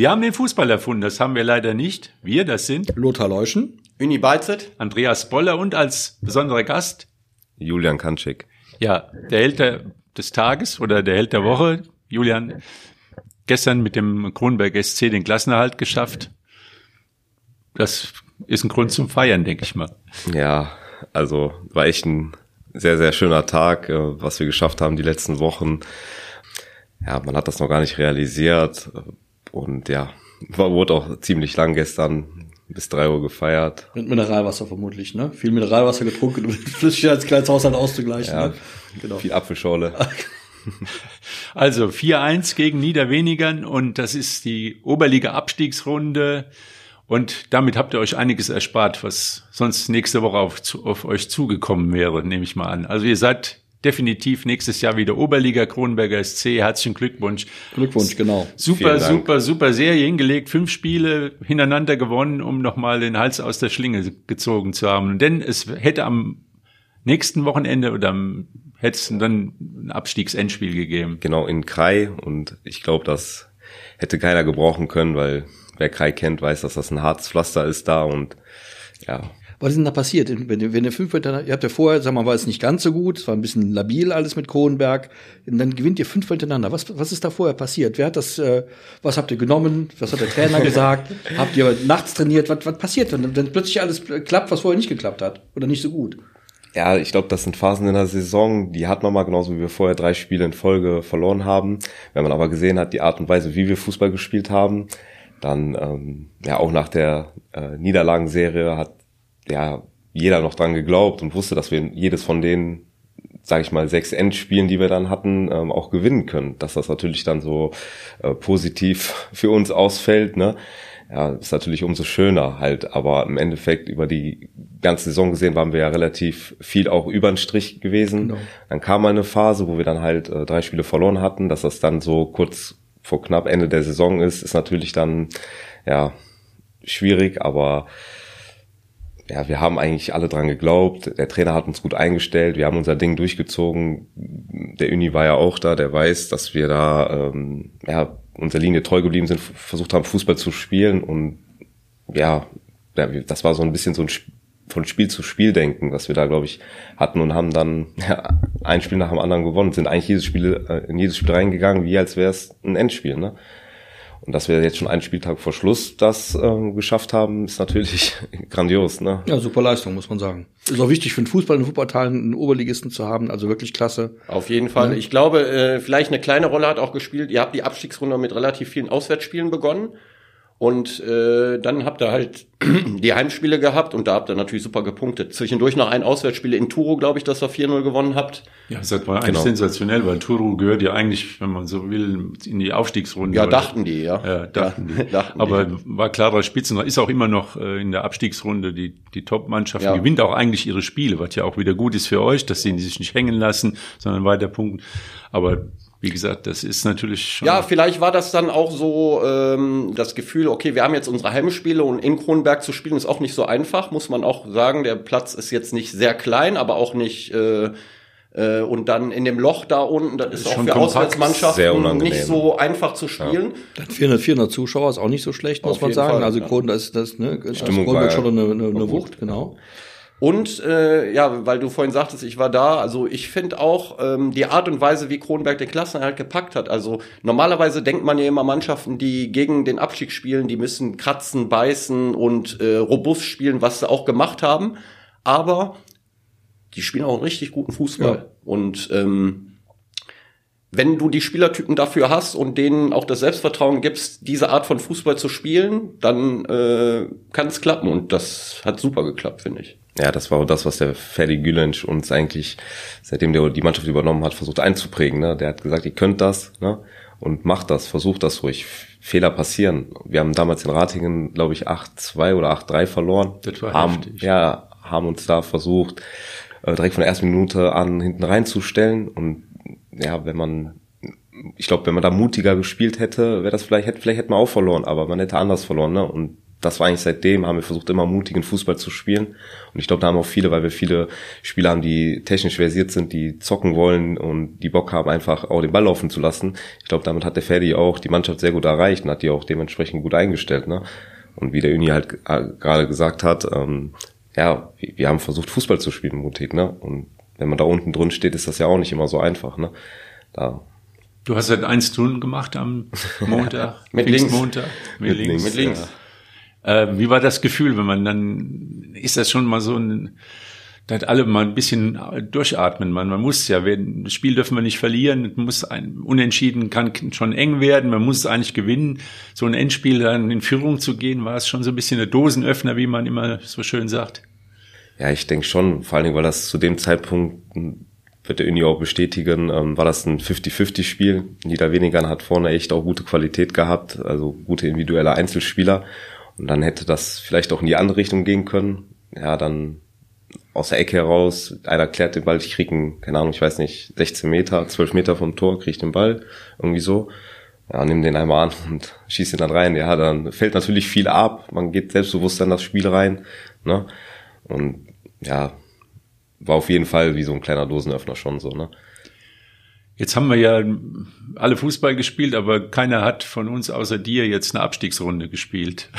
Wir haben den Fußball erfunden, das haben wir leider nicht. Wir, das sind Lothar Leuschen, Uni Beizet, Andreas Boller und als besonderer Gast Julian Kanschik. Ja, der Held der, des Tages oder der Held der Woche, Julian, gestern mit dem Kronberg SC den Klassenerhalt geschafft. Das ist ein Grund zum Feiern, denke ich mal. Ja, also war echt ein sehr, sehr schöner Tag, äh, was wir geschafft haben die letzten Wochen. Ja, man hat das noch gar nicht realisiert und ja, war, wurde auch ziemlich lang gestern bis drei Uhr gefeiert. Mit Mineralwasser vermutlich, ne? Viel Mineralwasser getrunken, um Flüssigkeitshaushalt auszugleichen. Ja, ne? genau. Viel Apfelschorle. Also 4-1 gegen Niederwenigern und das ist die Oberliga-Abstiegsrunde. Und damit habt ihr euch einiges erspart, was sonst nächste Woche auf, auf euch zugekommen wäre, nehme ich mal an. Also ihr seid definitiv nächstes Jahr wieder Oberliga Kronberger SC. Herzlichen Glückwunsch. Glückwunsch, genau. Super, super, super Serie hingelegt. Fünf Spiele hintereinander gewonnen, um nochmal den Hals aus der Schlinge gezogen zu haben. Denn es hätte am nächsten Wochenende oder am, hätte es dann ein Abstiegsendspiel gegeben. Genau, in Krai. Und ich glaube, das hätte keiner gebrauchen können, weil wer Kai kennt, weiß, dass das ein Harzpflaster ist da und ja. Was ist denn da passiert? Wenn ihr, wenn ihr fünf hintereinander, ihr habt ja vorher, sag mal, war es nicht ganz so gut, es war ein bisschen labil alles mit Kronenberg, und dann gewinnt ihr fünf hintereinander. Was, was ist da vorher passiert? Wer hat das, äh, was habt ihr genommen? Was hat der Trainer gesagt? habt ihr nachts trainiert? Was, was passiert, wenn, wenn plötzlich alles klappt, was vorher nicht geklappt hat? Oder nicht so gut? Ja, ich glaube, das sind Phasen in der Saison, die hat man mal genauso wie wir vorher drei Spiele in Folge verloren haben. Wenn man aber gesehen hat, die Art und Weise, wie wir Fußball gespielt haben, dann ähm, ja auch nach der äh, Niederlagenserie hat ja jeder noch dran geglaubt und wusste, dass wir jedes von den, sage ich mal, sechs Endspielen, die wir dann hatten, ähm, auch gewinnen können. Dass das natürlich dann so äh, positiv für uns ausfällt, ne? Ja, ist natürlich umso schöner halt, aber im Endeffekt über die ganze Saison gesehen waren wir ja relativ viel auch über den Strich gewesen. Genau. Dann kam eine Phase, wo wir dann halt äh, drei Spiele verloren hatten, dass das dann so kurz vor knapp Ende der Saison ist, ist natürlich dann ja schwierig, aber ja, wir haben eigentlich alle dran geglaubt. Der Trainer hat uns gut eingestellt. Wir haben unser Ding durchgezogen. Der Uni war ja auch da. Der weiß, dass wir da ähm, ja unserer Linie treu geblieben sind, versucht haben, Fußball zu spielen und ja, das war so ein bisschen so ein von Spiel zu Spiel denken, was wir da, glaube ich, hatten und haben dann ja, ein Spiel nach dem anderen gewonnen, sind eigentlich jedes Spiel, äh, in jedes Spiel reingegangen, wie als wäre es ein Endspiel. Ne? Und dass wir jetzt schon einen Spieltag vor Schluss das äh, geschafft haben, ist natürlich grandios. Ne? Ja, super Leistung, muss man sagen. Ist auch wichtig für den Fußball in Wuppertal einen Oberligisten zu haben, also wirklich klasse. Auf jeden Fall. Ja. Ich glaube, äh, vielleicht eine kleine Rolle hat auch gespielt. Ihr habt die Abstiegsrunde mit relativ vielen Auswärtsspielen begonnen. Und äh, dann habt ihr halt die Heimspiele gehabt und da habt ihr natürlich super gepunktet. Zwischendurch noch ein Auswärtsspiel in Turo, glaube ich, dass ihr 4-0 gewonnen habt. Ja, das war eigentlich genau. sensationell, weil Turo gehört ja eigentlich, wenn man so will, in die Aufstiegsrunde. Ja, dachten die, ja. Ja, dachten ja, die. dachten Aber die. war klarer Spitzen, ist auch immer noch äh, in der Abstiegsrunde die, die Top-Mannschaft, ja. gewinnt auch eigentlich ihre Spiele, was ja auch wieder gut ist für euch, dass sie sich nicht hängen lassen, sondern weiter punkten. Aber wie gesagt, das ist natürlich schon. Ja, vielleicht war das dann auch so ähm, das Gefühl, okay, wir haben jetzt unsere Heimspiele und in Kronberg zu spielen ist auch nicht so einfach, muss man auch sagen. Der Platz ist jetzt nicht sehr klein, aber auch nicht. Äh, äh, und dann in dem Loch da unten, das ist, ist auch für Auswärtsmannschaften nicht so einfach zu spielen. Ja. 400, 400 Zuschauer ist auch nicht so schlecht, muss man sagen. Fall, also ja. Kronberg ist das, ne, Stimmung das Kronberg schon eine, eine, eine Wucht, genau. Und äh, ja, weil du vorhin sagtest, ich war da, also ich finde auch ähm, die Art und Weise, wie Kronberg den Klassenerhalt gepackt hat. Also normalerweise denkt man ja immer Mannschaften, die gegen den Abstieg spielen, die müssen kratzen, beißen und äh, robust spielen, was sie auch gemacht haben. Aber die spielen auch einen richtig guten Fußball. Ja. Und ähm, wenn du die Spielertypen dafür hast und denen auch das Selbstvertrauen gibst, diese Art von Fußball zu spielen, dann äh, kann es klappen. Und das hat super geklappt, finde ich. Ja, das war auch das, was der Ferdi Gülensch uns eigentlich, seitdem der die Mannschaft übernommen hat, versucht einzuprägen. Ne? Der hat gesagt, ihr könnt das ne? und macht das, versucht das ruhig. Fehler passieren. Wir haben damals in Ratingen, glaube ich, 8-2 oder 8-3 verloren. Das war haben, heftig. Ja, haben uns da versucht, äh, direkt von der ersten Minute an hinten reinzustellen. Und ja, wenn man ich glaube, wenn man da mutiger gespielt hätte, wäre das vielleicht, hätte, vielleicht hätte man auch verloren, aber man hätte anders verloren, ne? Und das war eigentlich seitdem, haben wir versucht, immer mutigen Fußball zu spielen. Und ich glaube, da haben auch viele, weil wir viele Spieler haben, die technisch versiert sind, die zocken wollen und die Bock haben, einfach auch den Ball laufen zu lassen. Ich glaube, damit hat der Ferdi auch die Mannschaft sehr gut erreicht und hat die auch dementsprechend gut eingestellt. Ne? Und wie der Uni halt äh, gerade gesagt hat, ähm, ja, wir haben versucht, Fußball zu spielen, mutig. Ne? Und wenn man da unten drin steht, ist das ja auch nicht immer so einfach. Ne? Da Du hast halt eins tun gemacht am Montag. mit links. Montag. Mit links. Mit links. Ja. Äh, wie war das Gefühl, wenn man dann, ist das schon mal so ein, da hat alle mal ein bisschen durchatmen. Man, man muss ja, wenn, das Spiel dürfen wir nicht verlieren, muss ein, unentschieden kann schon eng werden, man muss eigentlich gewinnen. So ein Endspiel dann in Führung zu gehen, war es schon so ein bisschen der Dosenöffner, wie man immer so schön sagt. Ja, ich denke schon, vor allen Dingen, weil das zu dem Zeitpunkt wird der Uni auch bestätigen, ähm, war das ein 50-50-Spiel. Niederwenigern hat vorne echt auch gute Qualität gehabt, also gute individuelle Einzelspieler. Und dann hätte das vielleicht auch in die andere Richtung gehen können. Ja, dann aus der Ecke heraus, einer klärt den Ball, ich krieg einen, keine Ahnung, ich weiß nicht, 16 Meter, 12 Meter vom Tor, krieg ich den Ball, irgendwie so. Ja, nimm den einmal an und schieß ihn dann rein. Ja, dann fällt natürlich viel ab, man geht selbstbewusst in das Spiel rein, ne? Und ja, war auf jeden Fall wie so ein kleiner Dosenöffner schon so, ne? Jetzt haben wir ja alle Fußball gespielt, aber keiner hat von uns außer dir jetzt eine Abstiegsrunde gespielt.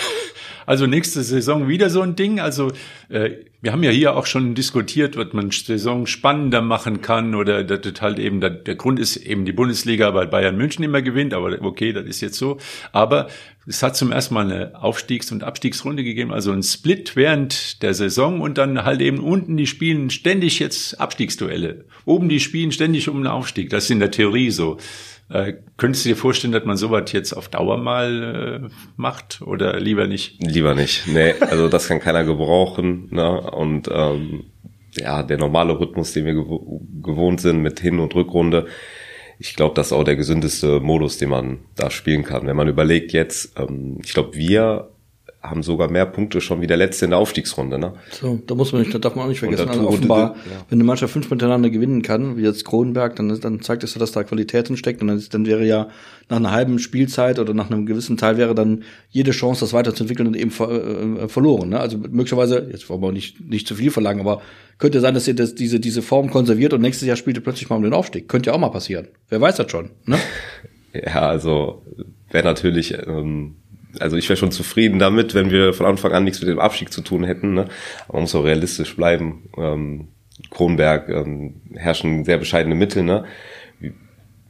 Also nächste Saison wieder so ein Ding. Also äh, wir haben ja hier auch schon diskutiert, was man Saison spannender machen kann oder das halt eben der, der Grund ist eben die Bundesliga, weil Bayern München immer gewinnt, aber okay, das ist jetzt so. Aber es hat zum ersten Mal eine Aufstiegs- und Abstiegsrunde gegeben, also ein Split während der Saison und dann halt eben unten die spielen ständig jetzt Abstiegsduelle. Oben die spielen ständig um einen Aufstieg. Das ist in der Theorie so. Äh, könntest du dir vorstellen, dass man sowas jetzt auf Dauer mal äh, macht oder lieber nicht? Lieber nicht. Nee, also das kann keiner gebrauchen. Ne? Und ähm, ja, der normale Rhythmus, den wir gew gewohnt sind mit Hin- und Rückrunde, ich glaube, das ist auch der gesündeste Modus, den man da spielen kann. Wenn man überlegt jetzt, ähm, ich glaube, wir haben sogar mehr Punkte schon wie der letzte in der Aufstiegsrunde. Ne? So, da muss man nicht, da darf man auch nicht vergessen. Also offenbar, ja. wenn eine Mannschaft fünf miteinander gewinnen kann, wie jetzt Kronenberg, dann, dann zeigt es, ja, dass da Qualität drin steckt. Und dann, ist, dann wäre ja nach einer halben Spielzeit oder nach einem gewissen Teil wäre dann jede Chance, das weiterzuentwickeln und eben ver, äh, verloren. Ne? Also möglicherweise, jetzt wollen wir nicht, nicht zu viel verlangen, aber könnte sein, dass ihr das, diese, diese Form konserviert und nächstes Jahr spielt ihr plötzlich mal um den Aufstieg. Könnte ja auch mal passieren. Wer weiß das schon. Ne? Ja, also wäre natürlich, ähm, also ich wäre schon zufrieden damit, wenn wir von Anfang an nichts mit dem Abstieg zu tun hätten. Ne? Aber man muss auch realistisch bleiben. Ähm, Kronberg ähm, herrschen sehr bescheidene Mittel. Ne?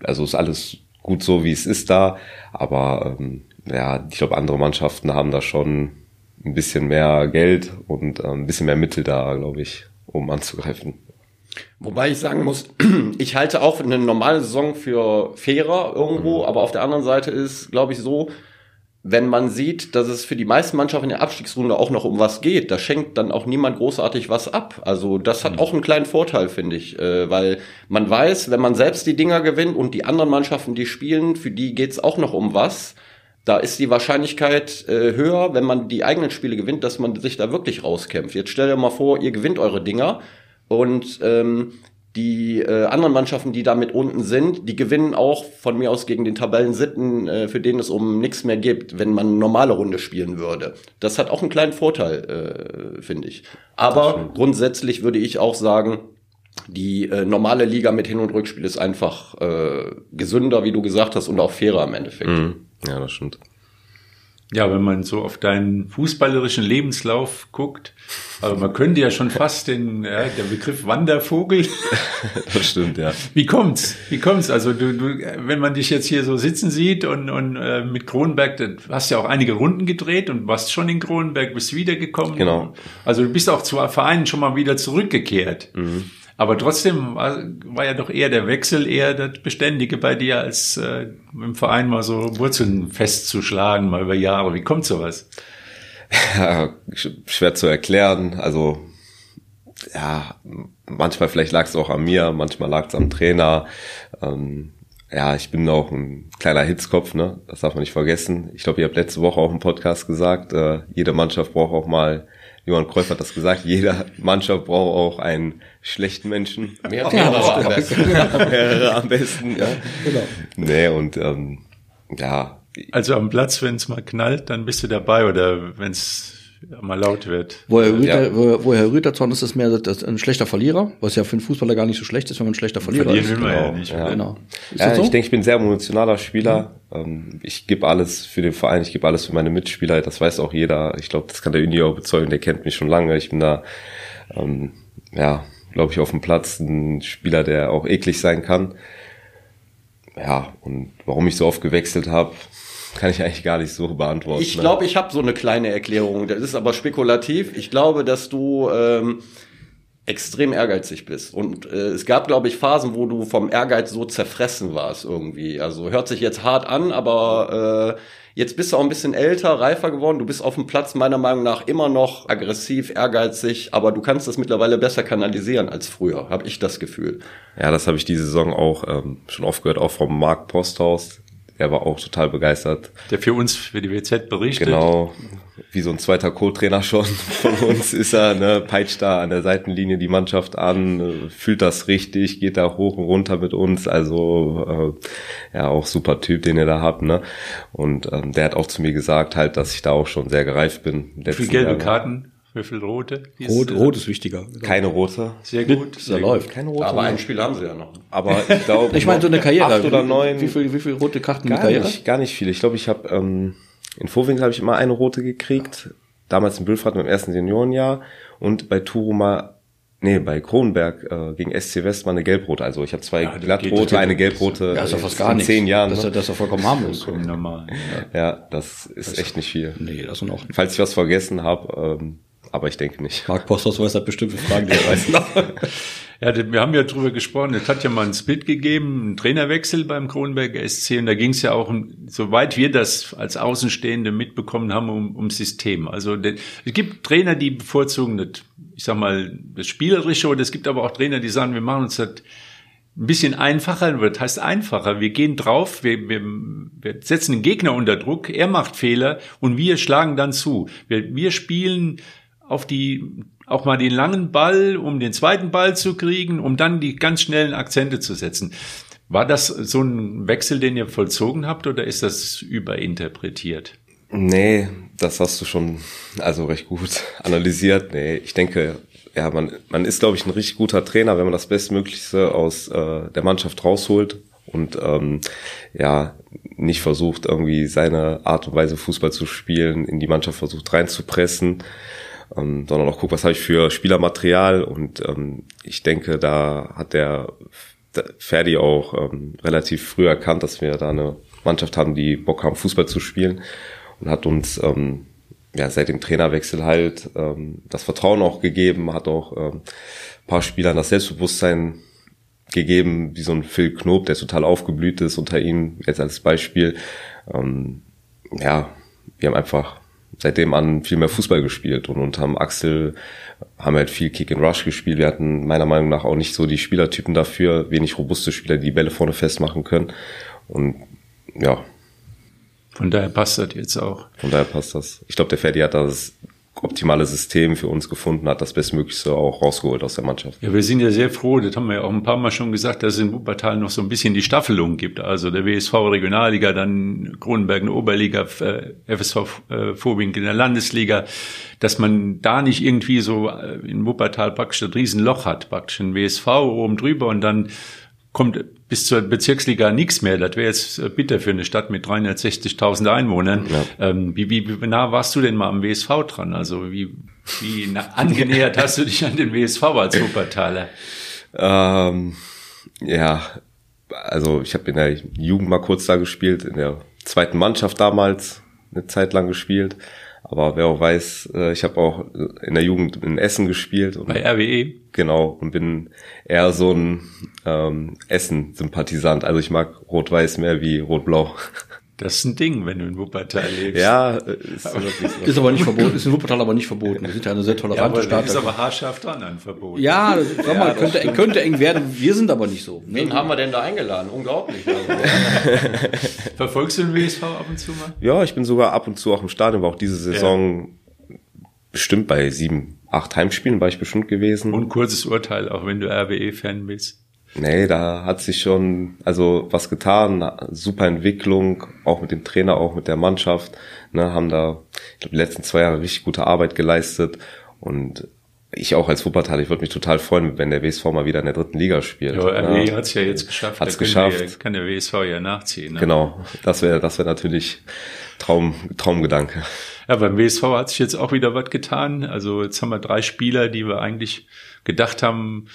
Also ist alles gut so, wie es ist da. Aber ähm, ja, ich glaube, andere Mannschaften haben da schon ein bisschen mehr Geld und ähm, ein bisschen mehr Mittel da, glaube ich, um anzugreifen. Wobei ich sagen muss, ich halte auch eine normale Saison für fairer irgendwo, aber auf der anderen Seite ist, glaube ich, so, wenn man sieht, dass es für die meisten Mannschaften in der Abstiegsrunde auch noch um was geht, da schenkt dann auch niemand großartig was ab. Also das hat auch einen kleinen Vorteil, finde ich, äh, weil man weiß, wenn man selbst die Dinger gewinnt und die anderen Mannschaften, die spielen, für die geht's auch noch um was. Da ist die Wahrscheinlichkeit äh, höher, wenn man die eigenen Spiele gewinnt, dass man sich da wirklich rauskämpft. Jetzt stell dir mal vor, ihr gewinnt eure Dinger und ähm, die äh, anderen Mannschaften, die da mit unten sind, die gewinnen auch von mir aus gegen den Tabellensitten, äh, für den es um nichts mehr gibt, wenn man eine normale Runde spielen würde. Das hat auch einen kleinen Vorteil, äh, finde ich. Aber grundsätzlich würde ich auch sagen, die äh, normale Liga mit Hin- und Rückspiel ist einfach äh, gesünder, wie du gesagt hast, und auch fairer im Endeffekt. Mhm. Ja, das stimmt. Ja, wenn man so auf deinen fußballerischen Lebenslauf guckt, aber man könnte ja schon fast den ja, der Begriff Wandervogel. Das stimmt, ja. Wie kommt's? Wie kommt's? Also du, du, wenn man dich jetzt hier so sitzen sieht und, und äh, mit Kronenberg, du hast ja auch einige Runden gedreht und warst schon in Kronenberg, bist wiedergekommen. Genau. Also du bist auch zu Vereinen schon mal wieder zurückgekehrt. Aber trotzdem war, war ja doch eher der Wechsel eher das Beständige bei dir, als äh, im Verein mal so Wurzeln festzuschlagen, mal über Jahre. Wie kommt sowas? Ja, sch- schwer zu erklären. Also ja, manchmal vielleicht lag es auch an mir, manchmal lag es am Trainer. Ähm, ja, ich bin auch ein kleiner Hitzkopf, ne? Das darf man nicht vergessen. Ich glaube, ihr habt letzte Woche auch im Podcast gesagt, äh, jede Mannschaft braucht auch mal, Johann Kreuf hat das gesagt, jede Mannschaft braucht auch einen schlechten Menschen. Mehrere am besten. Mehrere am besten. Ja. Genau. Nee, und ähm, ja, Also am Platz, wenn es mal knallt, dann bist du dabei oder wenn es mal laut wird. Wo Herr Rüter, ja. wo, wo Herr Rüterzorn ist, ist mehr das, ein schlechter Verlierer, was ja für einen Fußballer gar nicht so schlecht ist, wenn man ein schlechter Verlierer Verlieren ist. will man genau. ja nicht. Ja. Genau. Ist Ja, das so? ich denke, ich bin ein sehr emotionaler Spieler. Ähm, Ich gebe alles für den Verein, ich gebe alles für meine Mitspieler. Das weiß auch jeder. Ich glaube, das kann der Uni auch bezeugen. Der kennt mich schon lange. Ich bin da, ähm, ja, glaube ich, auf dem Platz ein Spieler, der auch eklig sein kann. Ja, und warum ich so oft gewechselt habe, kann ich eigentlich gar nicht so beantworten. Ich ne? glaube, ich habe so eine kleine Erklärung. Das ist aber spekulativ. Ich glaube, dass du ähm, extrem ehrgeizig bist. Und äh, es gab, glaube ich, Phasen, wo du vom Ehrgeiz so zerfressen warst irgendwie. Also hört sich jetzt hart an, aber äh, jetzt bist du auch ein bisschen älter, reifer geworden. Du bist auf dem Platz meiner Meinung nach immer noch aggressiv, ehrgeizig, aber du kannst das mittlerweile besser kanalisieren als früher, habe ich das Gefühl. Ja, das habe ich diese Saison auch ähm, schon oft gehört, auch vom Marc Posthaus. Der war auch total begeistert. Der für uns, für die WZ berichtet. Genau, wie so ein zweiter Co-Trainer schon von uns ist er, ne, peitscht da an der Seitenlinie die Mannschaft an, fühlt das richtig, geht da hoch und runter mit uns, also äh, ja, auch super Typ, den ihr da habt, ne? Und ähm, der hat auch zu mir gesagt, halt, dass ich da auch schon sehr gereift bin. Wie viele gelbe. Karten? Wie viele rote? Rot, Rot ist wichtiger. Keine rote. Sehr gut. Da Sehr läuft. Keine rote. Aber ein Spiel haben sie ja noch. aber ich glaube, Ich meine, so eine Karriere. Acht oder neun. Wie viel, wie viel rote Karten in Gar Karriere? nicht, gar nicht viel. Ich glaube, ich habe ähm, in Vorwinkel habe ich immer eine rote gekriegt. Damals in Bülfrat im ersten Seniorenjahr und bei Turuma, nee, bei Kronenberg äh, gegen SC West mal eine gelbrote. Also ich habe zwei Ja, das glattrote, eine gelbrote. Ja, ist doch fast gar in nichts. zehn Jahren. Das ist, ja- ne? das ist doch vollkommen harmlos. Vollkommen normal. Ja. Ja, das ist echt nicht viel. Nee, das ist Ordnung. Falls ich was vergessen habe, ähm, aber ich denke nicht. Marc Postos weiß halt bestimmt für Fragen, die er weiß. Ja, wir haben ja drüber gesprochen. Es hat ja mal einen Split gegeben, einen Trainerwechsel beim Kronberger SC. Und da ging es ja auch, um, soweit wir das als Außenstehende mitbekommen haben, um, um System. Also es gibt Trainer, die bevorzugen das, ich sag mal, das Spielerische. Oder es gibt aber auch Trainer, die sagen, wir machen uns das ein bisschen einfacher, das heißt einfacher. Wir gehen drauf, wir, wir, wir setzen den Gegner unter Druck, er macht Fehler und wir schlagen dann zu. Wir, wir spielen auf die, auch mal den langen Ball, um den zweiten Ball zu kriegen, um dann die ganz schnellen Akzente zu setzen. War das so ein Wechsel, den ihr vollzogen habt oder ist das überinterpretiert? Nee, das hast du schon also recht gut analysiert. Nee, ich denke, ja, man, man ist, glaube ich, ein richtig guter Trainer, wenn man das Bestmöglichste aus äh, der Mannschaft rausholt und ähm, ja, nicht versucht, irgendwie seine Art und Weise Fußball zu spielen, in die Mannschaft versucht reinzupressen, ähm, sondern auch guckt, was habe ich für Spielermaterial. Und ähm, ich denke, da hat der Ferdi auch ähm, relativ früh erkannt, dass wir da eine Mannschaft haben, die Bock haben, Fußball zu spielen. Und hat uns ähm, ja seit dem Trainerwechsel halt ähm, das Vertrauen auch gegeben, hat auch ähm, paar Spielern das Selbstbewusstsein gegeben, wie so ein Phil Knob, der total aufgeblüht ist unter ihm, jetzt als Beispiel. Ähm, ja, wir haben einfach seitdem an viel mehr Fußball gespielt und unterm Axel haben wir halt viel Kick and Rush gespielt. Wir hatten meiner Meinung nach auch nicht so die Spielertypen dafür, wenig robuste Spieler, die die Bälle vorne festmachen können. Und ja, Von daher passt das jetzt auch. von daher passt das. Ich glaube, der Ferdi hat das optimale System für uns gefunden, hat das Bestmöglichste auch rausgeholt aus der Mannschaft. Ja, wir sind ja sehr froh, das haben wir ja auch ein paar Mal schon gesagt, dass es in Wuppertal noch so ein bisschen die Staffelung gibt. Also der WSV Regionalliga, dann Kronenberg in der Oberliga, äh, FSV äh, Vorwink in der Landesliga, dass man da nicht irgendwie so äh, in Wuppertal praktisch das Riesenloch hat, praktisch ein WSV oben drüber und dann kommt bis zur Bezirksliga nichts mehr. Das wäre jetzt äh, bitter für eine Stadt mit 360.000 Einwohnern. Ähm, wie, wie, wie nah warst du denn mal am WSV dran? Also wie, wie nah, angenähert hast du dich an den WSV als Wuppertaler? Ähm, ja, also ich habe in der Jugend mal kurz da gespielt, in der zweiten Mannschaft damals eine Zeit lang gespielt. Aber wer auch weiß, äh, ich habe auch in der Jugend in Essen gespielt und Bei RWE? genau und bin eher so ein ähm, Essen-Sympathisant. Also ich mag Rot-Weiß mehr wie Rot-Blau. Das ist ein Ding, wenn du in Wuppertal lebst. ja, ist so. Ist aber nicht verboten, ist in Wuppertal aber nicht verboten. Wir sind ja eine sehr Ja, tolerante aber Stadt. das ist aber haarscharf dran an Verbot. Ja, das, sag mal, könnte, eng, könnte eng werden. Wir sind aber nicht so. Wen haben wir denn da eingeladen? Unglaublich. Also. Verfolgst du den WSV ab und zu mal? Ja, ich bin sogar ab und zu auch im Stadion, war auch diese Saison bestimmt bei sieben, acht Heimspielen war ich bestimmt gewesen. Und kurzes Urteil, auch wenn du RWE-Fan bist. Nee, da hat sich schon also was getan, super Entwicklung, auch mit dem Trainer, auch mit der Mannschaft, ne, haben da ich glaube die letzten zwei Jahre richtig gute Arbeit geleistet und ich auch als Wuppertal, ich würde mich total freuen, wenn der WSV mal wieder in der dritten Liga spielt. Ja, RW ja. hat es ja jetzt geschafft. Hat's geschafft. Wir, kann der WSV ja nachziehen. Ne? Genau, das wäre das wäre natürlich Traum, Traumgedanke. Ja, beim WSV hat sich jetzt auch wieder was getan. Also jetzt haben wir drei Spieler, die wir eigentlich gedacht haben,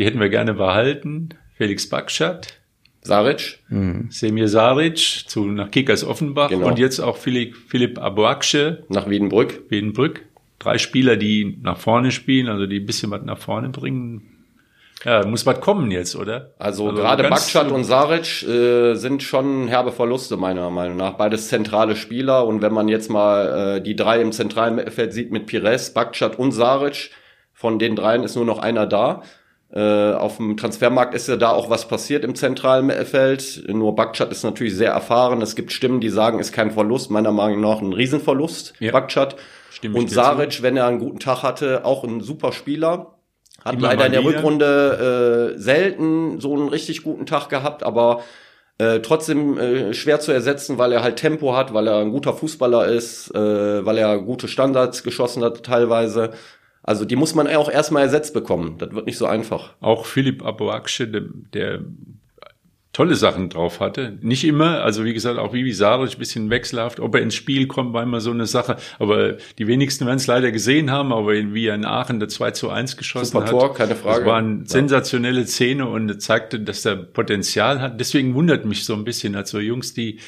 die hätten wir gerne behalten. Felix Bakschat, Saric, mhm. Semir Saric zu nach Kickers Offenbach Genau. und jetzt auch Philipp, Philipp Abuaksche, nach Wiedenbrück. Wiedenbrück. Drei Spieler, die nach vorne spielen, also die ein bisschen was nach vorne bringen. Ja, muss was kommen jetzt, oder? Also, gerade ganz- Bakschat und Saric äh, sind schon herbe Verluste meiner Meinung nach. Beides zentrale Spieler und wenn man jetzt mal äh, die drei im zentralen Mittelfeld sieht mit Pires, Bakschat und Saric, von den dreien ist nur noch einer da. Äh, auf dem Transfermarkt ist ja da auch was passiert im zentralen Mittelfeld. Nur Bakschat ist natürlich sehr erfahren. Es gibt Stimmen, die sagen, ist kein Verlust. Meiner Meinung nach ein Riesenverlust, Ja. Stimme ich Und Saric, wenn er einen guten Tag hatte, auch ein super Spieler. Hat Immer leider in der. Rückrunde äh, selten so einen richtig guten Tag gehabt, aber äh, trotzdem äh, schwer zu ersetzen, weil er halt Tempo hat, weil er ein guter Fußballer ist, äh, weil er gute Standards geschossen hat teilweise. Also die muss man auch erstmal ersetzt bekommen. Das wird nicht so einfach. Auch Philipp Abuaksche, der, der tolle Sachen drauf hatte. Nicht immer, also wie gesagt, auch Vivi Saric, ein bisschen wechselhaft. Ob er ins Spiel kommt, war immer so eine Sache. Aber die wenigsten werden es leider gesehen haben, aber wie er in Aachen der 2 zu 1 geschossen Super hat. Tor, keine Frage. Das war eine sensationelle Szene und zeigte, dass er Potenzial hat. Deswegen wundert mich so ein bisschen, als so Jungs, die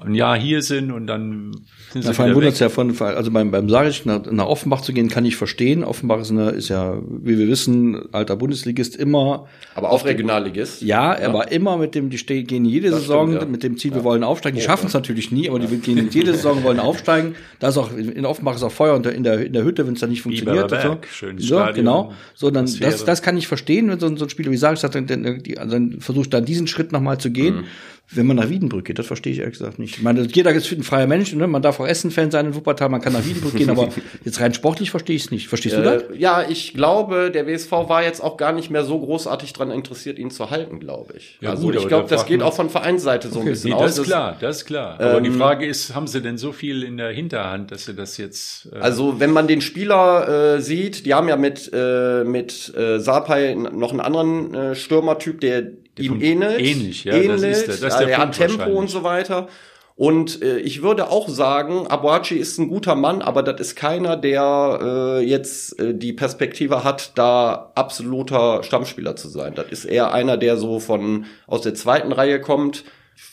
ein Jahr hier sind und dann sind Ja, sie vor allem wundert ja von, also beim, beim Saric nach, nach Offenbach zu gehen, kann ich verstehen. Offenbach ist, eine, ist ja, wie wir wissen, alter Bundesligist immer, Aber auch Regionalligist. ja, aber immer mit dem, die ste- gehen jede Saison stimmt, ja. mit dem Ziel, wir wollen aufsteigen. Die schaffen es natürlich nie, aber die gehen jede Saison, wollen aufsteigen. Da ist auch, in Offenbach ist auch Feuer unter, in der, in der Hütte, wenn es da nicht funktioniert. Und so. Berg, schönes ja, Stadion, genau. So, dann, das, Atmosphäre. das kann ich verstehen, wenn so ein, so ein Spieler wie Saric sagt, dann, dann, dann versucht dann diesen Schritt nochmal zu Mhm. Wenn man nach Wiedenbrück geht, das verstehe ich ehrlich gesagt nicht. Ich meine, jeder ist ein freier Mensch, ne? man darf auch Essen-Fan sein in Wuppertal, man kann nach Wiedenbrück gehen, aber jetzt rein sportlich verstehe ich es nicht. Verstehst du das? Äh, ja, ich glaube, der WSV war jetzt auch gar nicht mehr so großartig dran interessiert, ihn zu halten, glaube ich. Ja, also gut, ich glaube, da das geht auch von Vereinsseite so ein bisschen Nee, aus. das ist klar, das ist klar. Aber Ähm, die Frage ist, haben sie denn so viel in der Hinterhand, dass sie das jetzt äh, Also wenn man den Spieler äh, sieht, die haben ja mit äh, mit äh, Sapai noch einen anderen äh, Stürmertyp, der, ihm ähnelt. ähnlich, ja, das ist der- das ist der hat Tempo und so weiter. Und äh, ich würde auch sagen, Abuachi ist ein guter Mann, aber das ist keiner, der äh, jetzt äh, die Perspektive hat, da absoluter Stammspieler zu sein. Das ist eher einer, der so von aus der zweiten Reihe kommt.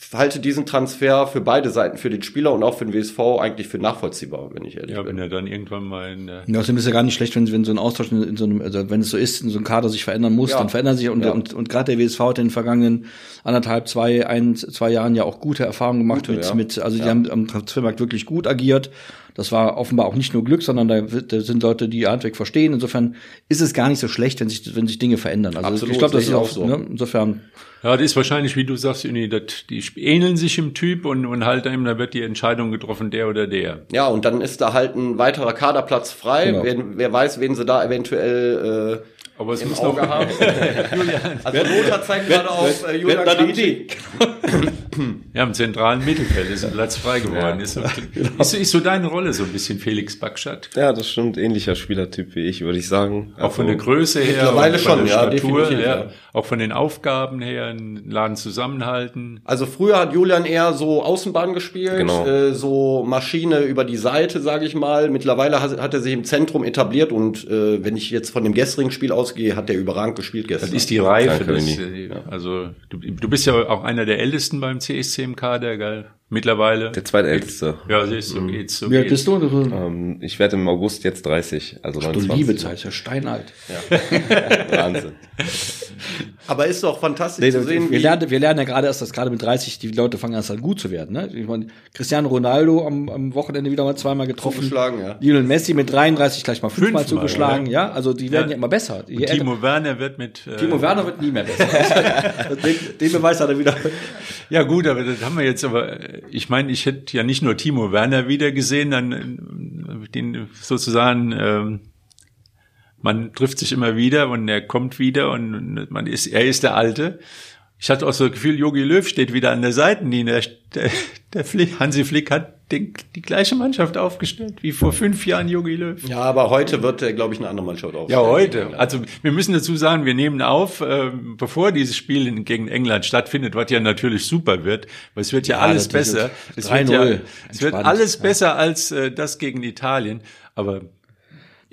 Ich halte diesen Transfer für beide Seiten, für den Spieler und auch für den WSV eigentlich für nachvollziehbar, wenn ich ehrlich ja, bin. wenn er dann irgendwann mal in der Ja, außerdem ist ja gar nicht schlecht, wenn, wenn so ein Austausch in, in so einem, also wenn es so ist, in so einem Kader sich verändern muss, Ja. dann verändern sich und, Ja. und, und gerade der WSV hat in den vergangenen anderthalb, zwei, ein, zwei Jahren ja auch gute Erfahrungen gemacht Gute, mit, ja. mit, also die haben am Transfermarkt wirklich gut agiert. Das war offenbar auch nicht nur Glück, sondern da, da sind Leute, die Handwerk verstehen. Insofern ist es gar nicht so schlecht, wenn sich, wenn sich Dinge verändern. Also Absolut, ich glaube, das ist auch so. Ne? Insofern, Ja, das ist wahrscheinlich, wie du sagst, Uni, das, die ähneln sich im Typ und, und halt eben, da wird die Entscheidung getroffen, der oder der. Ja, und dann ist da halt ein weiterer Kaderplatz frei. Genau. Wer, wer weiß, wen sie da eventuell äh, Aber es im muss Auge noch, haben. also Lothar zeigt gerade auf äh, Julian Kranjci. ja, im zentralen Mittelfeld ist ein Platz frei geworden. Ist, so, ist, ist so deine Rolle so ein bisschen Felix Backstadt? Ja, das stimmt. Ähnlicher Spielertyp wie ich, würde ich sagen. Auch von der Größe her, Mittlerweile von schon, der ja, Statur, definitiv, ja, ja. auch von den Aufgaben her, einen Laden zusammenhalten. Also früher hat Julian eher so Außenbahn gespielt, Genau. äh, so Maschine über die Seite, sage ich mal. Mittlerweile hat, hat er sich im Zentrum etabliert und äh, wenn ich jetzt von dem gestrigen Spiel ausgehe, hat er überragend gespielt gestern. Das ist die Reife. Das, äh, also du, du bist ja auch einer der Ältesten beim CSC im Kader, gell? Mittlerweile. Der zweitälteste. Ja, siehst du, so geht's. So wie alt bist du? Du, Ähm, ich werde im August jetzt 30, also du 29. liebe Zeit, ist ja steinalt. Wahnsinn. Aber ist doch fantastisch Nee, zu sehen, wir, lernen, wir lernen ja gerade erst, dass gerade mit 30 die Leute fangen erst an gut zu werden. Ne? Ich meine, Cristiano Ronaldo am, am Wochenende wieder mal zweimal getroffen. Zugeschlagen, ja. Lionel Messi mit 33 gleich mal fünfmal, Fünfmal, zugeschlagen. Ja, also die werden Ja. ja, immer besser. Je Und älter- Timo Werner wird mit. Äh, Timo Werner wird nie mehr besser. den, den Beweis hat er wieder. Ja gut, aber das haben wir jetzt aber, ich meine, ich hätte ja nicht nur Timo Werner wieder gesehen, dann äh, den sozusagen ähm, man trifft sich immer wieder und er kommt wieder und man ist, er ist der Alte. Ich hatte auch so das Gefühl, Jogi Löw steht wieder an der Seitenlinie. Der, der Flick, Hansi Flick hat den, die gleiche Mannschaft aufgestellt wie vor fünf Jahren Jogi Löw. Ja, aber heute wird er, glaube ich, eine andere Mannschaft aufstellen. Ja, heute. Also wir müssen dazu sagen, wir nehmen auf, äh, bevor dieses Spiel gegen England stattfindet, was ja natürlich super wird, weil es wird ja, Ja, alles besser. Es 3-0, wird, ja, es wird alles besser als äh, das gegen Italien. Aber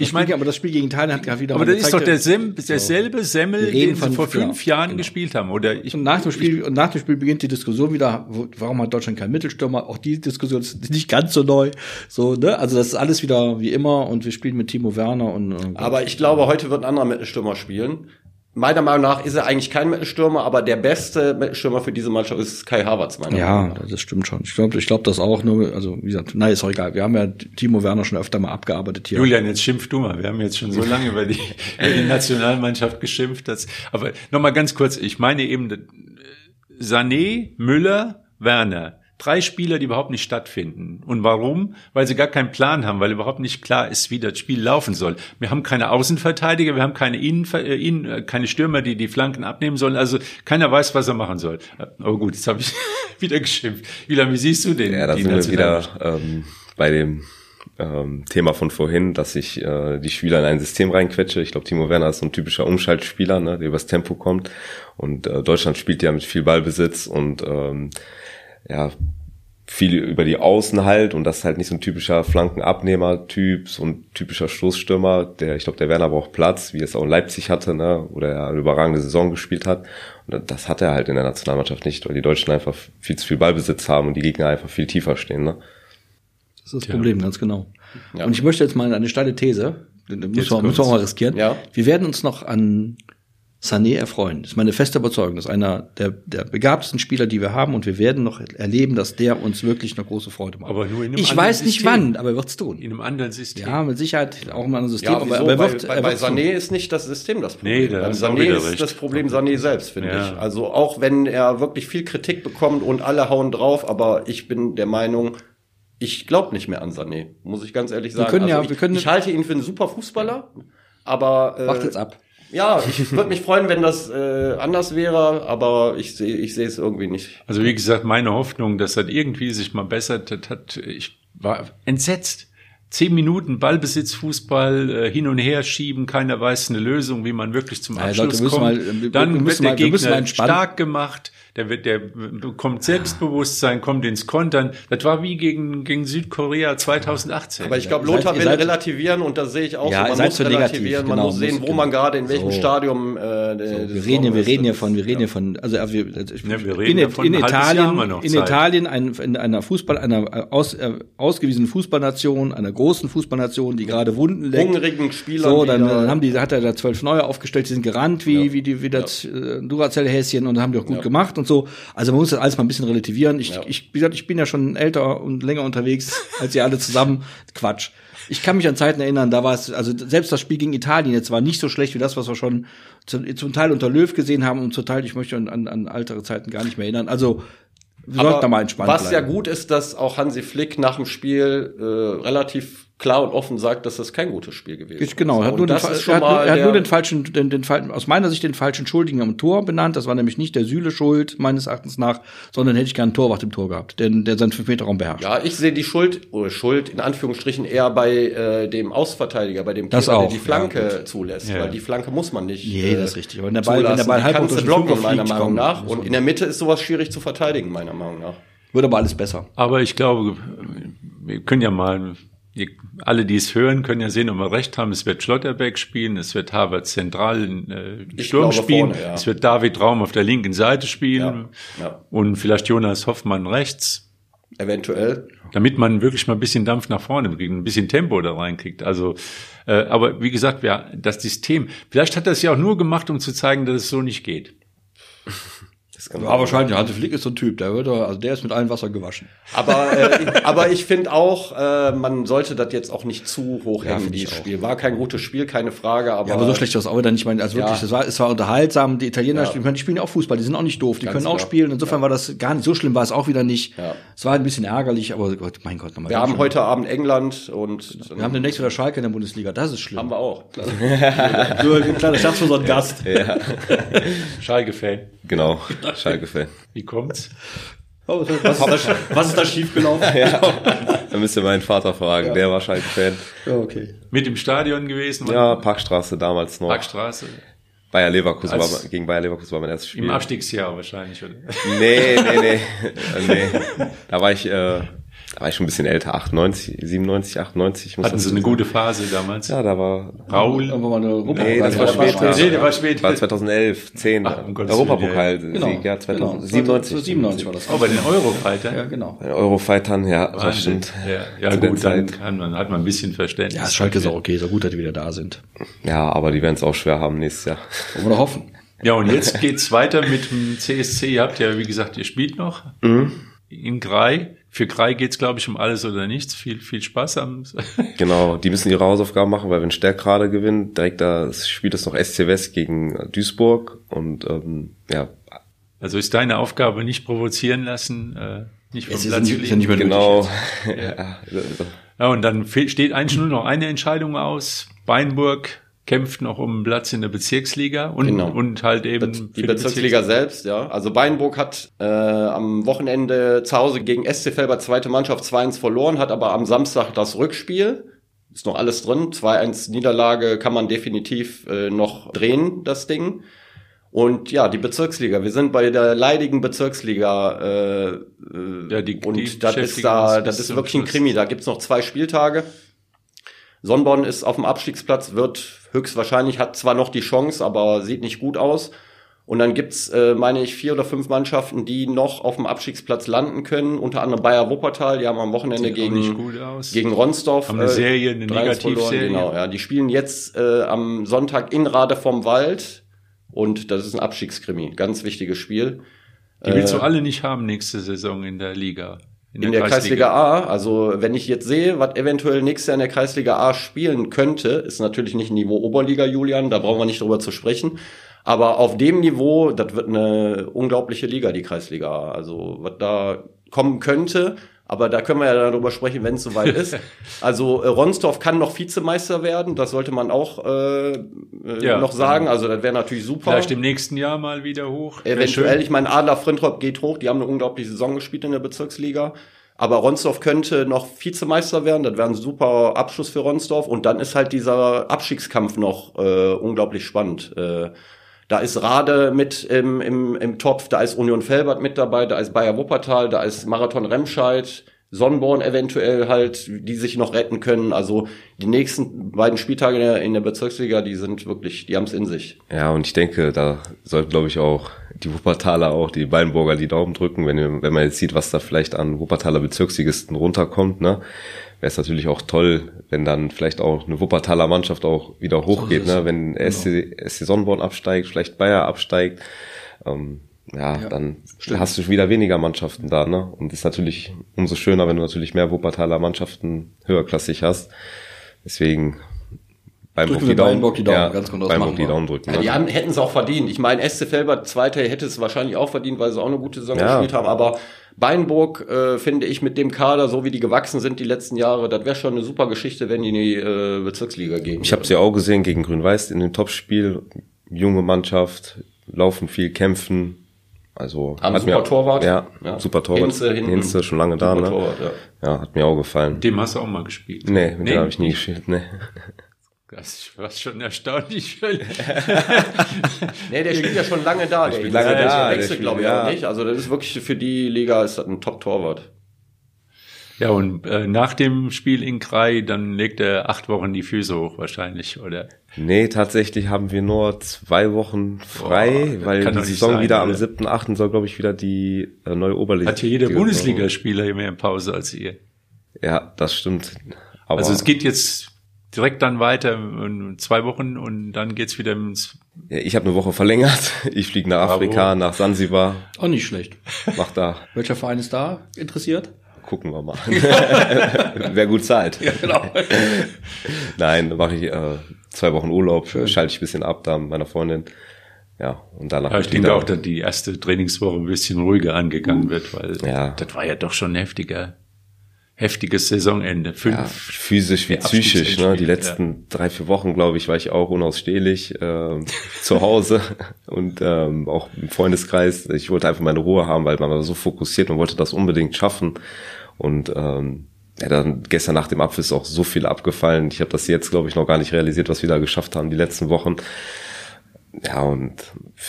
Ich meine, aber das Spiel gegen Italien hat gerade wieder aber das ist doch gezeigt, derselbe, derselbe Semmel, den sie vor ja, fünf Jahren genau. gespielt haben. Oder ich, Und nach dem Spiel, und nach dem Spiel beginnt die Diskussion wieder, wo- warum hat Deutschland keinen Mittelstürmer? Auch die Diskussion ist nicht ganz so neu. So, ne? Also das ist alles wieder wie immer und wir spielen mit Timo Werner und, und Aber ich glaube, heute wird ein anderer Mittelstürmer spielen. Meiner Meinung nach ist er eigentlich kein Mittelstürmer, aber der beste Mittelstürmer für diese Mannschaft ist Kai Havertz, meiner Meinung ja, nach. das stimmt schon. Ich glaube, ich glaube das auch nur, also wie gesagt, nein, ist auch egal. Wir haben ja Timo Werner schon öfter mal abgearbeitet hier. Julian, jetzt schimpf du mal. Wir haben jetzt schon so lange über die, über die Nationalmannschaft geschimpft. Dass, aber nochmal ganz kurz. Ich meine eben, äh, Sané, Müller, Werner. Drei Spieler, die überhaupt nicht stattfinden. Und warum? Weil sie gar keinen Plan haben, weil überhaupt nicht klar ist, wie das Spiel laufen soll. Wir haben keine Außenverteidiger, wir haben keine Innenver äh, Innen, äh, keine Stürmer, die die Flanken abnehmen sollen. Also keiner weiß, was er machen soll. Aber gut, jetzt habe ich wieder geschimpft. Julian, wie siehst du den? Ja, da sind wir wieder ähm, bei dem ähm, Thema von vorhin, dass ich äh, die Spieler in ein System reinquetsche. Ich glaube, Timo Werner ist so ein typischer Umschaltspieler, ne, der übers Tempo kommt. Und äh, Deutschland spielt ja mit viel Ballbesitz und ähm, ja, viel über die Außen halt und das ist halt nicht so ein typischer Flankenabnehmer-Typ, so ein typischer Stoßstürmer, der, ich glaube, der Werner braucht Platz, wie er es auch in Leipzig hatte, ne, oder er eine überragende Saison gespielt hat. Und das hat er halt in der Nationalmannschaft nicht, weil die Deutschen einfach viel zu viel Ballbesitz haben und die Gegner einfach viel tiefer stehen, ne. Das ist das Problem, ganz genau. Ja. Und ich möchte jetzt mal eine steile These, müssen wir, müssen wir auch mal riskieren. Ja. Wir werden uns noch an Sané erfreuen. Das ist meine feste Überzeugung. Das ist einer der, der begabtesten Spieler, die wir haben. Und wir werden noch erleben, dass der uns wirklich eine große Freude macht. Aber nur in einem ich anderen weiß nicht System. wann, aber er wird's tun. In einem anderen System. Ja, mit Sicherheit auch in einem anderen System. Ja, aber, aber er bei, wird, bei, er bei wird's tun. Sané ist nicht das System das Problem. Nee, da Sané ist recht. das Problem Sané selbst, finde Ja. ich. Also auch wenn er wirklich viel Kritik bekommt und alle hauen drauf, aber ich bin der Meinung, ich glaube nicht mehr an Sané, muss ich ganz ehrlich sagen. können ja- also ich, wir können- ich halte ihn für einen super Fußballer, aber äh, Macht jetzt ab. Ja, ich würde mich freuen, wenn das äh, anders wäre, aber ich sehe ich sehe es irgendwie nicht. Also wie gesagt, meine Hoffnung, dass das irgendwie sich mal bessert hat, hat ich war entsetzt. Zehn Minuten Ballbesitz, Fußball, äh, hin und her schieben, keiner weiß eine Lösung, wie man wirklich zum Ja, Abschluss Leute, wir müssen kommt. mal- wir- Dann wir wird müssen der mal- Gegner stark gemacht, der wird, der bekommt Selbstbewusstsein, kommt ins Kontern. Das war wie gegen, gegen Südkorea 2018. Aber ich glaube, Lothar will seid- relativieren und das sehe ich auch Ja, so. Man muss so negativ, relativieren, man genau, muss sehen, wo man gerade in welchem so. Stadium äh, der, Wir reden, wir ist. reden hier von, wir reden ja. hier von, also äh, wir, also ich, Ja, wir reden in, davon, in ein halbes Jahr haben wir Italien, noch in Zeit. Italien, ein, in einer Fußball, einer äh, aus, äh, ausgewiesenen Fußballnation, einer großen Fußballnation, die gerade Wunden leckt. Hungrigen Spielern, So, dann, da- dann haben die, hat er da zwölf neue aufgestellt, die sind gerannt wie, wie die, wie das äh, Duracell-Häschen und haben die auch gut gemacht und so. Also man muss das alles mal ein bisschen relativieren. Ich, ich, wie gesagt, ich bin ja schon älter und länger unterwegs als ihr alle zusammen. Quatsch. Ich kann mich an Zeiten erinnern, da war es, also selbst das Spiel gegen Italien jetzt war nicht so schlecht wie das, was wir schon zum, zum Teil unter Löw gesehen haben und zum Teil, ich möchte an, an, an ältere Zeiten gar nicht mehr erinnern. Also, wir sollten da mal entspannt was ja bleiben. gut ist, dass auch Hansi Flick nach dem Spiel äh, relativ klar und offen sagt, dass das kein gutes Spiel gewesen ist. Genau, er hat, nur den, er hat, er hat nur den falschen, den, den, falschen, aus meiner Sicht den falschen Schuldigen am Tor benannt. Das war nämlich nicht der Süle schuld, meines Erachtens nach, sondern hätte ich gern einen Torwart im Tor gehabt, denn der seinen 5-Meter-Raum beherrscht. Ja, ich sehe die Schuld, oder Schuld in Anführungsstrichen eher bei äh, dem Ausverteidiger, bei dem Kehrer, der die ja, Flanke zulässt, Ja. weil die Flanke muss man nicht. Nee, äh, das ist richtig. Aber wenn der Ball- wenn der zulassen. Ball halb kannst unter du den blocken, meiner Meinung komm, nach. Und in der Mitte ist sowas schwierig zu verteidigen, meiner Meinung nach. Wird aber alles besser. Aber ich glaube, wir können ja mal, alle, die es hören, können ja sehen, ob wir recht haben. Es wird Schlotterbeck spielen, es wird Harvard zentral in äh, Sturm spielen, vorne, ja. es wird David Raum auf der linken Seite spielen Ja, ja. und vielleicht Jonas Hoffmann rechts. Eventuell. damit man wirklich mal ein bisschen Dampf nach vorne kriegt, ein bisschen Tempo da reinkriegt. Also, äh, aber wie gesagt, ja, das System, vielleicht hat er es ja auch nur gemacht, um zu zeigen, dass es so nicht geht. Genau. Ja, wahrscheinlich. Hansi Flick ist so ein Typ, der wird, also der ist mit allem Wasser gewaschen. Aber, äh, aber ich finde auch, äh, man sollte das jetzt auch nicht zu hoch Ja, hängen, dieses. Spiel. War kein gutes Spiel, keine Frage, aber, Ja, aber so schlecht war es auch wieder nicht. Ich meine, also wirklich, Ja. es, war, es war unterhaltsam. Die Italiener Ja. spielen, ich meine, die spielen ja auch Fußball, die sind auch nicht doof, die Ganz können auch klar. spielen. Insofern war das gar nicht so schlimm, war es auch wieder nicht. Ja. Es war ein bisschen ärgerlich, aber Gott, mein Gott, nochmal. wir haben heute Abend England und wir haben demnächst wieder Schalke in der Bundesliga, das ist schlimm. haben wir auch. Nur ein kleiner Scherz für so einen Gast. Schalke-Fan. Genau, Schalke-Fan. Wie kommt's? Oh, was, ist da, was ist da schiefgelaufen? Da müsst ihr meinen Vater fragen, der war Schalke-Fan. Ja, okay. Mit im Stadion gewesen? Ja, Parkstraße damals noch. Parkstraße. Bayer Leverkusen Als- war, mein- gegen Bayer Leverkusen war mein erstes Spiel. Im Abstiegsjahr wahrscheinlich, oder? Nee, nee, nee. nee. Da war ich, äh, da war ich schon ein bisschen älter, 98, 97, 98. Muss Hatten das sie eine sein. gute Phase damals? Ja, da war, Raul? Irgendwann mal eine Europa Nee, das war später. Nee, der war später. war 2011, 10, Ach, um Europapokal, Willen, Genau, Sieg, ja, genau. 2097. 97 war das. Oh, bei den Eurofighter? Ja, genau. Bei den Eurofightern, ja, das Wahnsinn. stimmt. Ja, ja gut, dann kann man, hat man ein bisschen Verständnis. Ja, Schalke ist auch okay, so gut, dass die wieder da sind. Ja, aber die werden es auch schwer haben nächstes Jahr. Wollen wir doch hoffen. Ja, und jetzt geht's weiter mit dem CSC. Ihr habt ja, wie gesagt, ihr spielt noch Mhm. in Grei. Für Grei geht's, glaube ich, um alles oder nichts. Viel, viel Spaß am. Genau, die müssen ihre Hausaufgaben machen, weil wenn Stärk gerade gewinnt, direkt da spielt es noch SC West gegen Duisburg und ähm, ja, Also ist deine Aufgabe nicht provozieren lassen, äh, nicht vom Es Platz nicht, ist ja nicht mehr genau. ja, Ja, und dann steht eigentlich nur noch eine Entscheidung aus. Beinburg kämpft noch um einen Platz in der Bezirksliga und, Genau. und halt eben für Die Bezirksliga selbst, ja. Also Beinburg hat äh, am Wochenende zu Hause gegen SC Felber zweite Mannschaft 2-1 verloren, hat aber am Samstag das Rückspiel. Ist noch alles drin. 2-1 Niederlage kann man definitiv äh, noch drehen, das Ding. Und ja, die Bezirksliga. Wir sind bei der leidigen Bezirksliga. Äh, äh, Ja, die- und die das ist da, das ist wirklich ein. Krimi. Da gibt's noch zwei Spieltage. Sonnborn ist auf dem Abstiegsplatz, wird höchstwahrscheinlich, hat zwar noch die Chance, aber sieht nicht gut aus. Und dann gibt's, äh, meine ich, vier oder fünf Mannschaften, die noch auf dem Abstiegsplatz landen können. Unter anderem Bayer Wuppertal, die haben am Wochenende Sieht gegen, gegen Ronsdorf. Haben eine äh, Serie, eine 3-1 verloren, Negativserie. Genau, ja. Die spielen jetzt äh, am Sonntag in Rade vom Wald. Und das ist ein Abstiegskrimi. Ganz wichtiges Spiel. Die willst du äh, alle nicht haben nächste Saison in der Liga. In der Kreisliga A. Also wenn ich jetzt sehe, was eventuell nächstes Jahr in der Kreisliga A spielen könnte, ist natürlich nicht Niveau Oberliga, Julian, da brauchen wir nicht drüber zu sprechen. Aber auf dem Niveau, das wird eine unglaubliche Liga, die Kreisliga A. Also was da kommen könnte, aber da können wir ja darüber sprechen, wenn es soweit ist. Also äh, Ronsdorf kann noch Vizemeister werden, das sollte man auch äh, äh, Ja. noch sagen. Also das wäre natürlich super. Vielleicht im nächsten Jahr mal wieder hoch. Eventuell, ich meine, Adler Frintrop geht hoch, die haben eine unglaubliche Saison gespielt in der Bezirksliga. Aber Ronsdorf könnte noch Vizemeister werden, das wäre ein super Abschluss für Ronsdorf. Und dann ist halt dieser Abstiegskampf noch äh, unglaublich spannend. Äh, da ist Rade mit im, im, im Topf, da ist Union Felbert mit dabei, da ist Bayer Wuppertal, da ist Marathon Remscheid, Sonnborn eventuell halt, die sich noch retten können. Also die nächsten beiden Spieltage in der, in der Bezirksliga, die sind wirklich, die haben es in sich. Ja, und ich denke, da sollten, glaube ich, auch die Wuppertaler auch, die Beinburger die Daumen drücken, wenn, wenn man jetzt sieht, was da vielleicht an Wuppertaler Bezirksligisten runterkommt, ne? Wäre es natürlich auch toll, wenn dann vielleicht auch eine Wuppertaler Mannschaft auch wieder hochgeht, es. ne? Wenn SC, SC Sonnenborn absteigt, vielleicht Bayer absteigt, ähm, ja, dann hast du wieder weniger Mannschaften da, ne? Und ist natürlich umso schöner, wenn du natürlich mehr Wuppertaler Mannschaften höherklassig hast. Deswegen Beinburg Drücken wir Beinburg die Daumen, ganz genau, Beinburg machen die. Daumen drücken. Ja, ne? die haben, hätten es auch verdient. Ich meine, SC Felbert Zweiter hätte es wahrscheinlich auch verdient, weil sie auch eine gute Saison Ja. gespielt haben. Aber Beinburg, äh, finde ich, mit dem Kader, so wie die gewachsen sind die letzten Jahre, das wäre schon eine super Geschichte, wenn die in die äh, Bezirksliga gehen. Ich habe sie auch gesehen gegen Grün-Weiß in dem Topspiel. Junge Mannschaft, laufen viel, kämpfen. Also Haben hat super mir, Torwart. Ja, Ja. super Torwart. Hinze hinten. Hinze schon lange da, ne? Torwart, ja. Ja, hat mir auch gefallen. Dem hast du auch mal gespielt. nee, mit dem habe ich nie gespielt. Nee. Das war schon erstaunlich. Nee, der spielt ja schon lange da. Der, spielt lange der da, der wechselt, glaube ich, ja. auch nicht. Also das ist wirklich für die Liga ist das ein Top-Torwart. Ja, und äh, nach dem Spiel in Krai, dann legt er acht Wochen die Füße hoch wahrscheinlich, oder? nee, tatsächlich haben wir nur zwei Wochen frei, Boah, weil die Saison sein, wieder am oder? 7.8. soll, glaube ich, wieder die äh, neue Oberliga. Hat hier jeder Bundesligaspieler mehr Pause als ihr. Ja, das stimmt. Aber Also es geht jetzt direkt dann weiter in zwei Wochen und dann geht's wieder ins. Ja, ich habe eine Woche verlängert. Ich fliege nach Afrika, nach Zanzibar. Auch nicht schlecht. Mach da. Welcher Verein ist da interessiert? Gucken wir mal. Wer gut zahlt. Ja, genau. Nein, mache ich äh, zwei Wochen Urlaub, schalte ich ein bisschen ab da mit meiner Freundin. Ja, und danach. Ja, ich denke auch, dass die erste Trainingswoche ein bisschen ruhiger angegangen wird, weil Ja. das war ja doch schon heftiger, heftiges Saisonende. Fünf. ja, physisch wie Ja, psychisch. Ne? Die letzten drei, vier Wochen, glaube ich, war ich auch unausstehlich ähm, zu Hause und ähm, auch im Freundeskreis. Ich wollte einfach meine Ruhe haben, weil man war so fokussiert und wollte das unbedingt schaffen. Und ähm, ja, dann gestern nach dem Abpfiff ist auch so viel abgefallen. Ich habe das jetzt, glaube ich, noch gar nicht realisiert, was wir da geschafft haben die letzten Wochen. Ja, und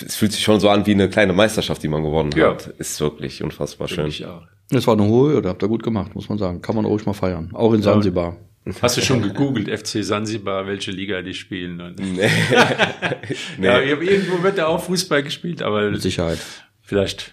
es fühlt sich schon so an wie eine kleine Meisterschaft, die man gewonnen Ja. hat. Ist wirklich unfassbar schön. Ich auch. Das war eine hohe Hürde, habt ihr gut gemacht, muss man sagen. Kann man ruhig mal feiern. Auch in Sansibar. Hast du schon gegoogelt, FC Sansibar, welche Liga die spielen? Nee. nee. Ja, irgendwo wird da auch Fußball gespielt, aber Mit Sicherheit. vielleicht,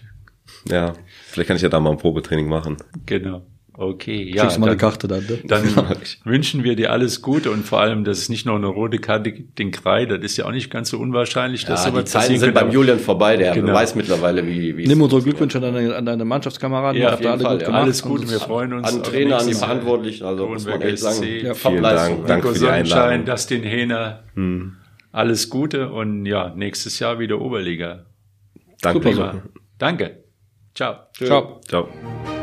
Ja, vielleicht kann ich ja da mal ein Probetraining machen. genau. Okay, ja. Kriegst du mal eine dann- Karte dann, ne? Dann wünschen wir dir alles Gute und vor allem, dass es nicht noch eine rote Karte gibt, den Krei, das ist ja auch nicht ganz so unwahrscheinlich, dass Ja, sowas die Zeiten sind beim Julian vorbei, der Genau. weiß mittlerweile, wie, wie Nimm unsere Glückwünsche an deine, an deine Mannschaftskameraden. Ja, auf jeden alle Fall, gut ja. Alles Gute, Und wir freuen uns. an Trainer, an die. Verantwortlichen, also muss man echt sagen, ja, Vielen. Dank. Danke für die Einladung. Dustin Hähner. Alles Gute und ja, nächstes Jahr wieder Oberliga. Danke. Super. Danke. Ciao. Ciao. Ciao.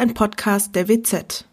Ein Podcast der WZ.